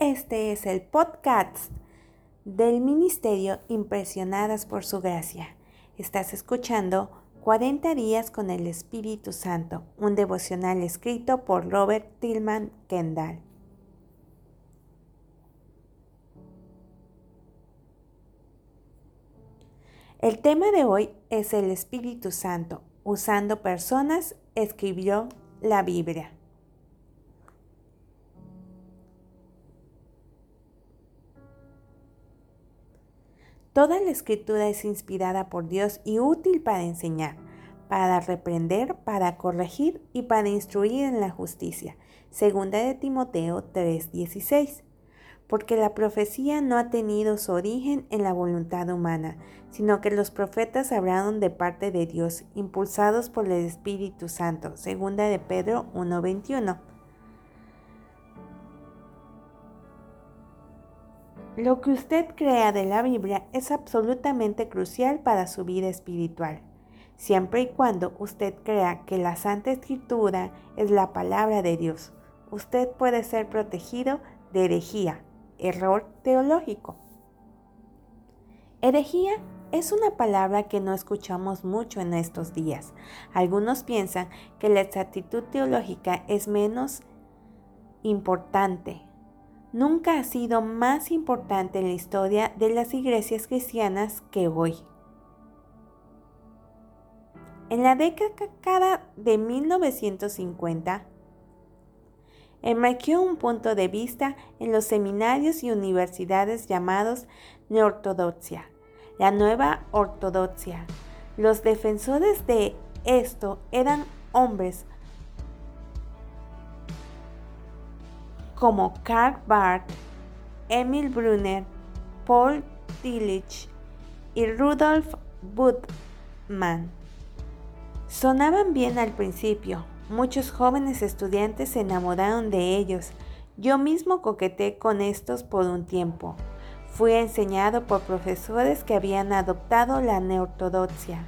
Este es el podcast del Ministerio Impresionadas por Su Gracia. Estás escuchando 40 días con el Espíritu Santo, un devocional escrito por Robert Tillman Kendall. El tema de hoy es el Espíritu Santo. Usando personas, escribió la Biblia. Toda la escritura es inspirada por Dios y útil para enseñar, para reprender, para corregir y para instruir en la justicia. Segunda de Timoteo 3:16. Porque la profecía no ha tenido su origen en la voluntad humana, sino que los profetas hablaron de parte de Dios, impulsados por el Espíritu Santo. Segunda de Pedro 1:21. Lo que usted crea de la Biblia es absolutamente crucial para su vida espiritual, siempre y cuando usted crea que la Santa Escritura es la palabra de Dios. Usted puede ser protegido de herejía, error teológico. Herejía es una palabra que no escuchamos mucho en estos días. Algunos piensan que la exactitud teológica es menos importante nunca ha sido más importante en la historia de las iglesias cristianas que hoy. En la década de 1950, emergió un punto de vista en los seminarios y universidades llamados neortodoxia, la nueva ortodoxia. Los defensores de esto eran hombres como Karl Barth, Emil Brunner, Paul Tillich y Rudolf Budmann. Sonaban bien al principio. Muchos jóvenes estudiantes se enamoraron de ellos. Yo mismo coqueté con estos por un tiempo. Fui enseñado por profesores que habían adoptado la neortodoxia.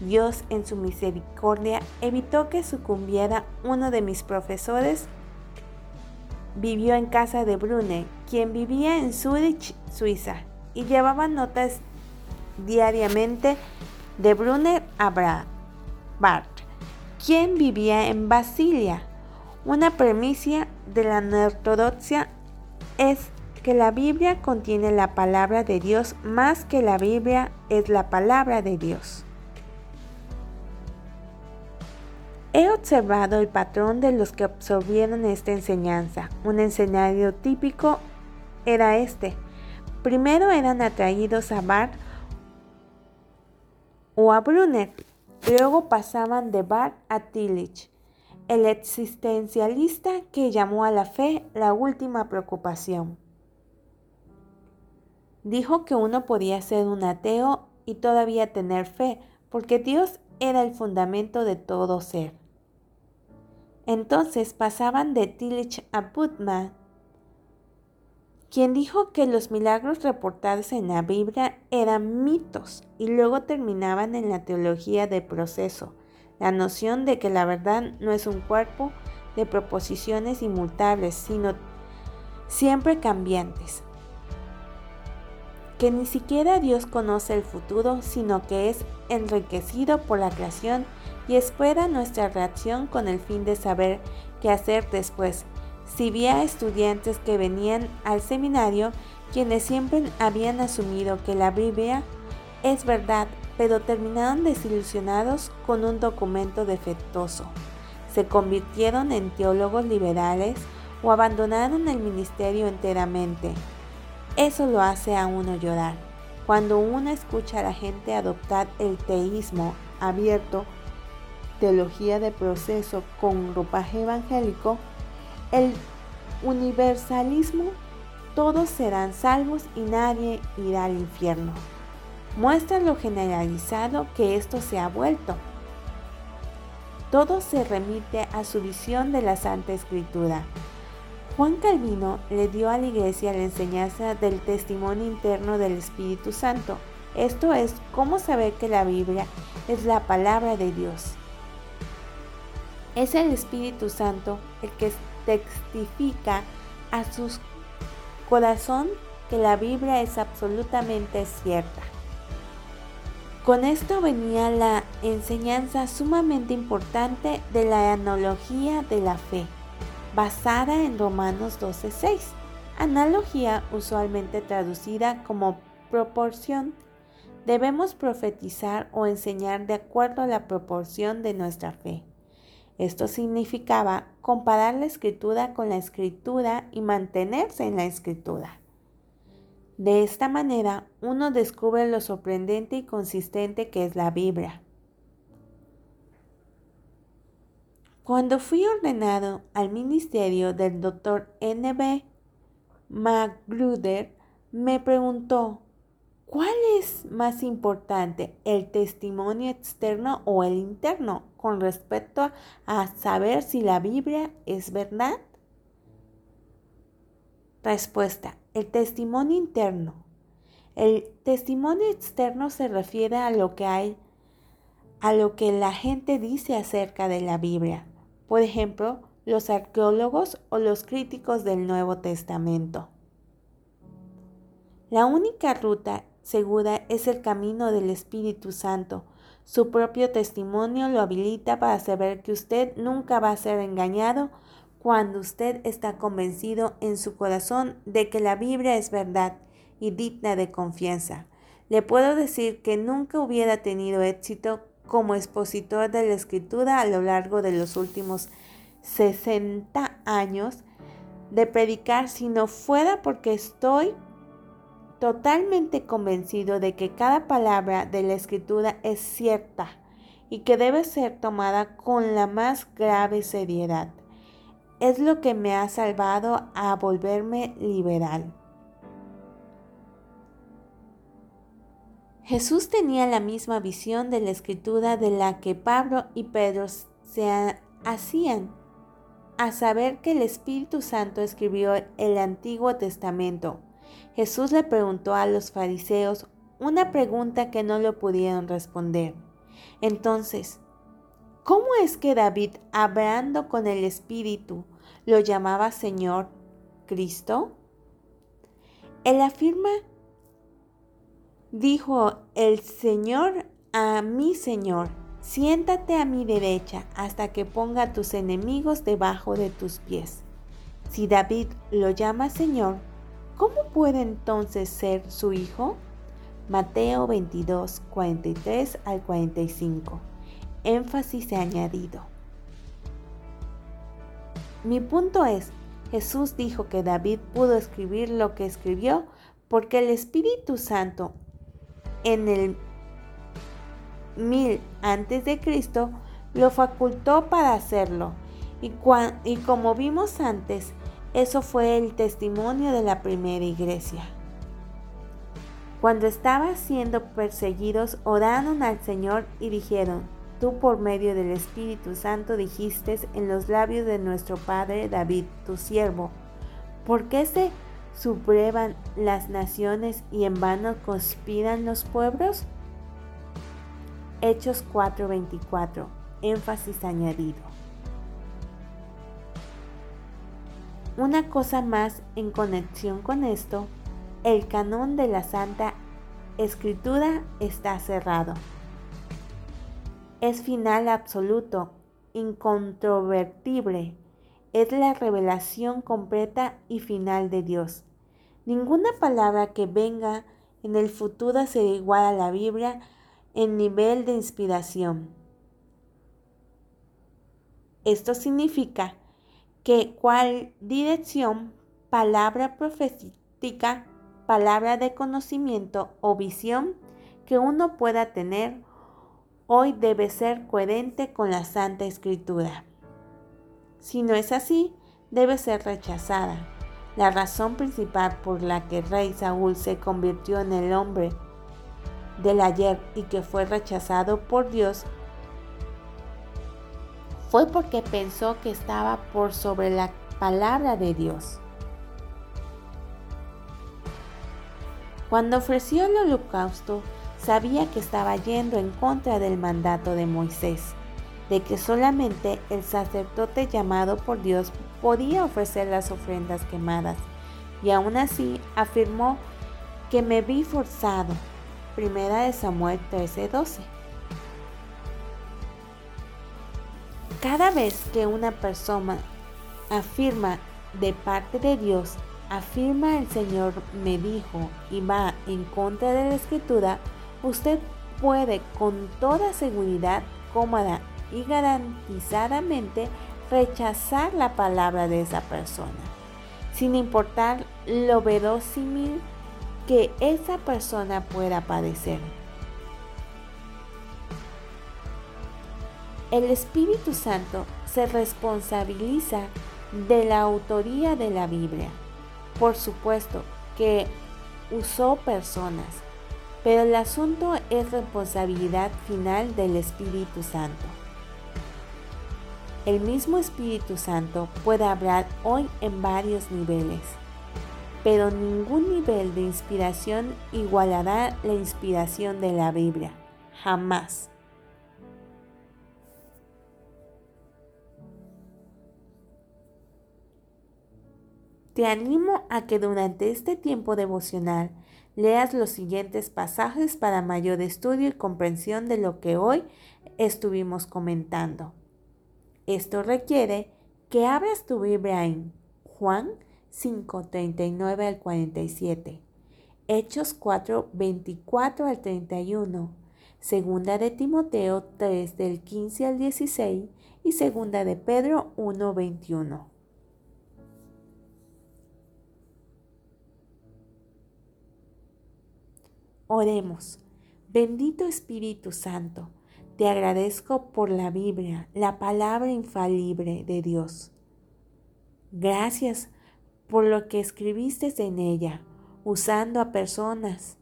Dios en su misericordia evitó que sucumbiera uno de mis profesores vivió en casa de Brune, quien vivía en Zurich, Suiza, y llevaba notas diariamente de Brune a Bart, quien vivía en Basilia. Una premisa de la ortodoxia es que la Biblia contiene la palabra de Dios más que la Biblia es la palabra de Dios. He observado el patrón de los que absorbieron esta enseñanza. Un escenario típico era este. Primero eran atraídos a Bart o a Brunner, luego pasaban de Bart a Tillich, el existencialista que llamó a la fe la última preocupación. Dijo que uno podía ser un ateo y todavía tener fe, porque Dios era el fundamento de todo ser. Entonces pasaban de Tillich a Putman, quien dijo que los milagros reportados en la Biblia eran mitos y luego terminaban en la teología del proceso, la noción de que la verdad no es un cuerpo de proposiciones inmutables, sino siempre cambiantes, que ni siquiera Dios conoce el futuro, sino que es enriquecido por la creación y espera nuestra reacción con el fin de saber qué hacer después. Si había estudiantes que venían al seminario quienes siempre habían asumido que la Biblia es verdad, pero terminaron desilusionados con un documento defectuoso. Se convirtieron en teólogos liberales o abandonaron el ministerio enteramente. Eso lo hace a uno llorar. Cuando uno escucha a la gente adoptar el teísmo abierto teología de proceso con ropaje evangélico, el universalismo, todos serán salvos y nadie irá al infierno. Muestra lo generalizado que esto se ha vuelto. Todo se remite a su visión de la Santa Escritura. Juan Calvino le dio a la iglesia la enseñanza del testimonio interno del Espíritu Santo. Esto es cómo saber que la Biblia es la palabra de Dios. Es el Espíritu Santo el que testifica a sus corazón que la Biblia es absolutamente cierta. Con esto venía la enseñanza sumamente importante de la analogía de la fe, basada en Romanos 12:6, analogía usualmente traducida como proporción. Debemos profetizar o enseñar de acuerdo a la proporción de nuestra fe. Esto significaba comparar la escritura con la escritura y mantenerse en la escritura. De esta manera, uno descubre lo sorprendente y consistente que es la Biblia. Cuando fui ordenado al ministerio del Dr. N.B. Magruder, me preguntó, ¿cuál es más importante, el testimonio externo o el interno con respecto a saber si la Biblia es verdad? Respuesta. El testimonio interno. El testimonio externo se refiere a lo que hay, a lo que la gente dice acerca de la Biblia. Por ejemplo, los arqueólogos o los críticos del Nuevo Testamento. La única ruta segura es el camino del Espíritu Santo. Su propio testimonio lo habilita para saber que usted nunca va a ser engañado cuando usted está convencido en su corazón de que la Biblia es verdad y digna de confianza. Le puedo decir que nunca hubiera tenido éxito como expositor de la escritura a lo largo de los últimos 60 años de predicar si no fuera porque estoy totalmente convencido de que cada palabra de la escritura es cierta y que debe ser tomada con la más grave seriedad es lo que me ha salvado a volverme liberal. Jesús tenía la misma visión de la escritura de la que Pablo y Pedro se hacían, a saber que el Espíritu Santo escribió el Antiguo Testamento. Jesús le preguntó a los fariseos una pregunta que no lo pudieron responder. Entonces, ¿cómo es que David, hablando con el Espíritu, lo llamaba Señor Cristo? Él afirma, dijo el Señor a mi Señor, siéntate a mi derecha hasta que ponga a tus enemigos debajo de tus pies. Si David lo llama Señor, ¿cómo puede entonces ser su hijo? Mateo 22, 43 al 45. Énfasis añadido. Mi punto es, Jesús dijo que David pudo escribir lo que escribió porque el Espíritu Santo en el mil antes de Cristo lo facultó para hacerlo. Y como vimos antes, eso fue el testimonio de la primera iglesia. Cuando estaban siendo perseguidos, oraron al Señor y dijeron, tú por medio del Espíritu Santo dijiste en los labios de nuestro Padre David, tu siervo, ¿por qué se sublevan las naciones y en vano conspiran los pueblos? Hechos 4:24, énfasis añadido. Una cosa más en conexión con esto, el canon de la Santa Escritura está cerrado es final absoluto, incontrovertible. Es la revelación completa y final de Dios. Ninguna palabra que venga en el futuro será igual a la Biblia en nivel de inspiración. Esto significa que cual dirección, palabra profética, palabra de conocimiento o visión que uno pueda tener hoy debe ser coherente con la Santa Escritura. Si no es así, debe ser rechazada. La razón principal por la que rey Saúl se convirtió en el hombre del ayer y que fue rechazado por Dios fue porque pensó que estaba por sobre la palabra de Dios. Cuando ofreció el holocausto, sabía que estaba yendo en contra del mandato de Moisés, de que solamente el sacerdote llamado por Dios podía ofrecer las ofrendas quemadas, y aún así afirmó que me vi forzado. Primera de Samuel 13:12. Cada vez que una persona afirma de parte de Dios, afirma el Señor me dijo y va en contra de la escritura, usted puede con toda seguridad, cómoda y garantizadamente rechazar la palabra de esa persona, sin importar lo verosímil que esa persona pueda padecer. El Espíritu Santo se responsabiliza de la autoría de la Biblia. Por supuesto que usó personas, pero el asunto es responsabilidad final del Espíritu Santo. El mismo Espíritu Santo puede hablar hoy en varios niveles, pero ningún nivel de inspiración igualará la inspiración de la Biblia. Jamás. Te animo a que durante este tiempo devocional leas los siguientes pasajes para mayor estudio y comprensión de lo que hoy estuvimos comentando. Esto requiere que abras tu Biblia en Juan 5, 39 al 47, Hechos 4, 24 al 31, Segunda de Timoteo 3 del 15 al 16 y Segunda de Pedro 1, 21. Oremos. Bendito Espíritu Santo te agradezco por la Biblia, la palabra infalible de Dios. Gracias por lo que escribiste en ella, usando a personas.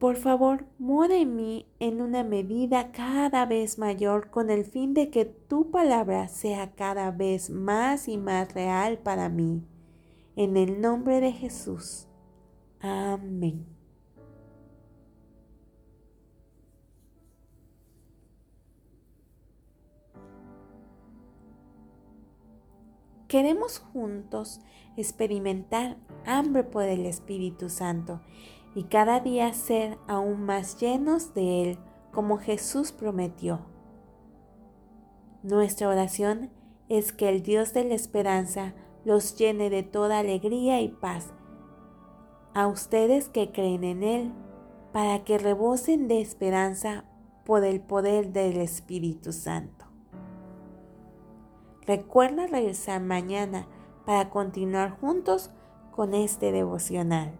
Por favor, mora en mí en una medida cada vez mayor con el fin de que tu palabra sea cada vez más y más real para mí. En el nombre de Jesús. Amén. Queremos juntos experimentar hambre por el Espíritu Santo y cada día ser aún más llenos de Él como Jesús prometió. Nuestra oración es que el Dios de la esperanza los llene de toda alegría y paz. A ustedes que creen en Él, para que rebosen de esperanza por el poder del Espíritu Santo. Recuerda regresar mañana para continuar juntos con este devocional.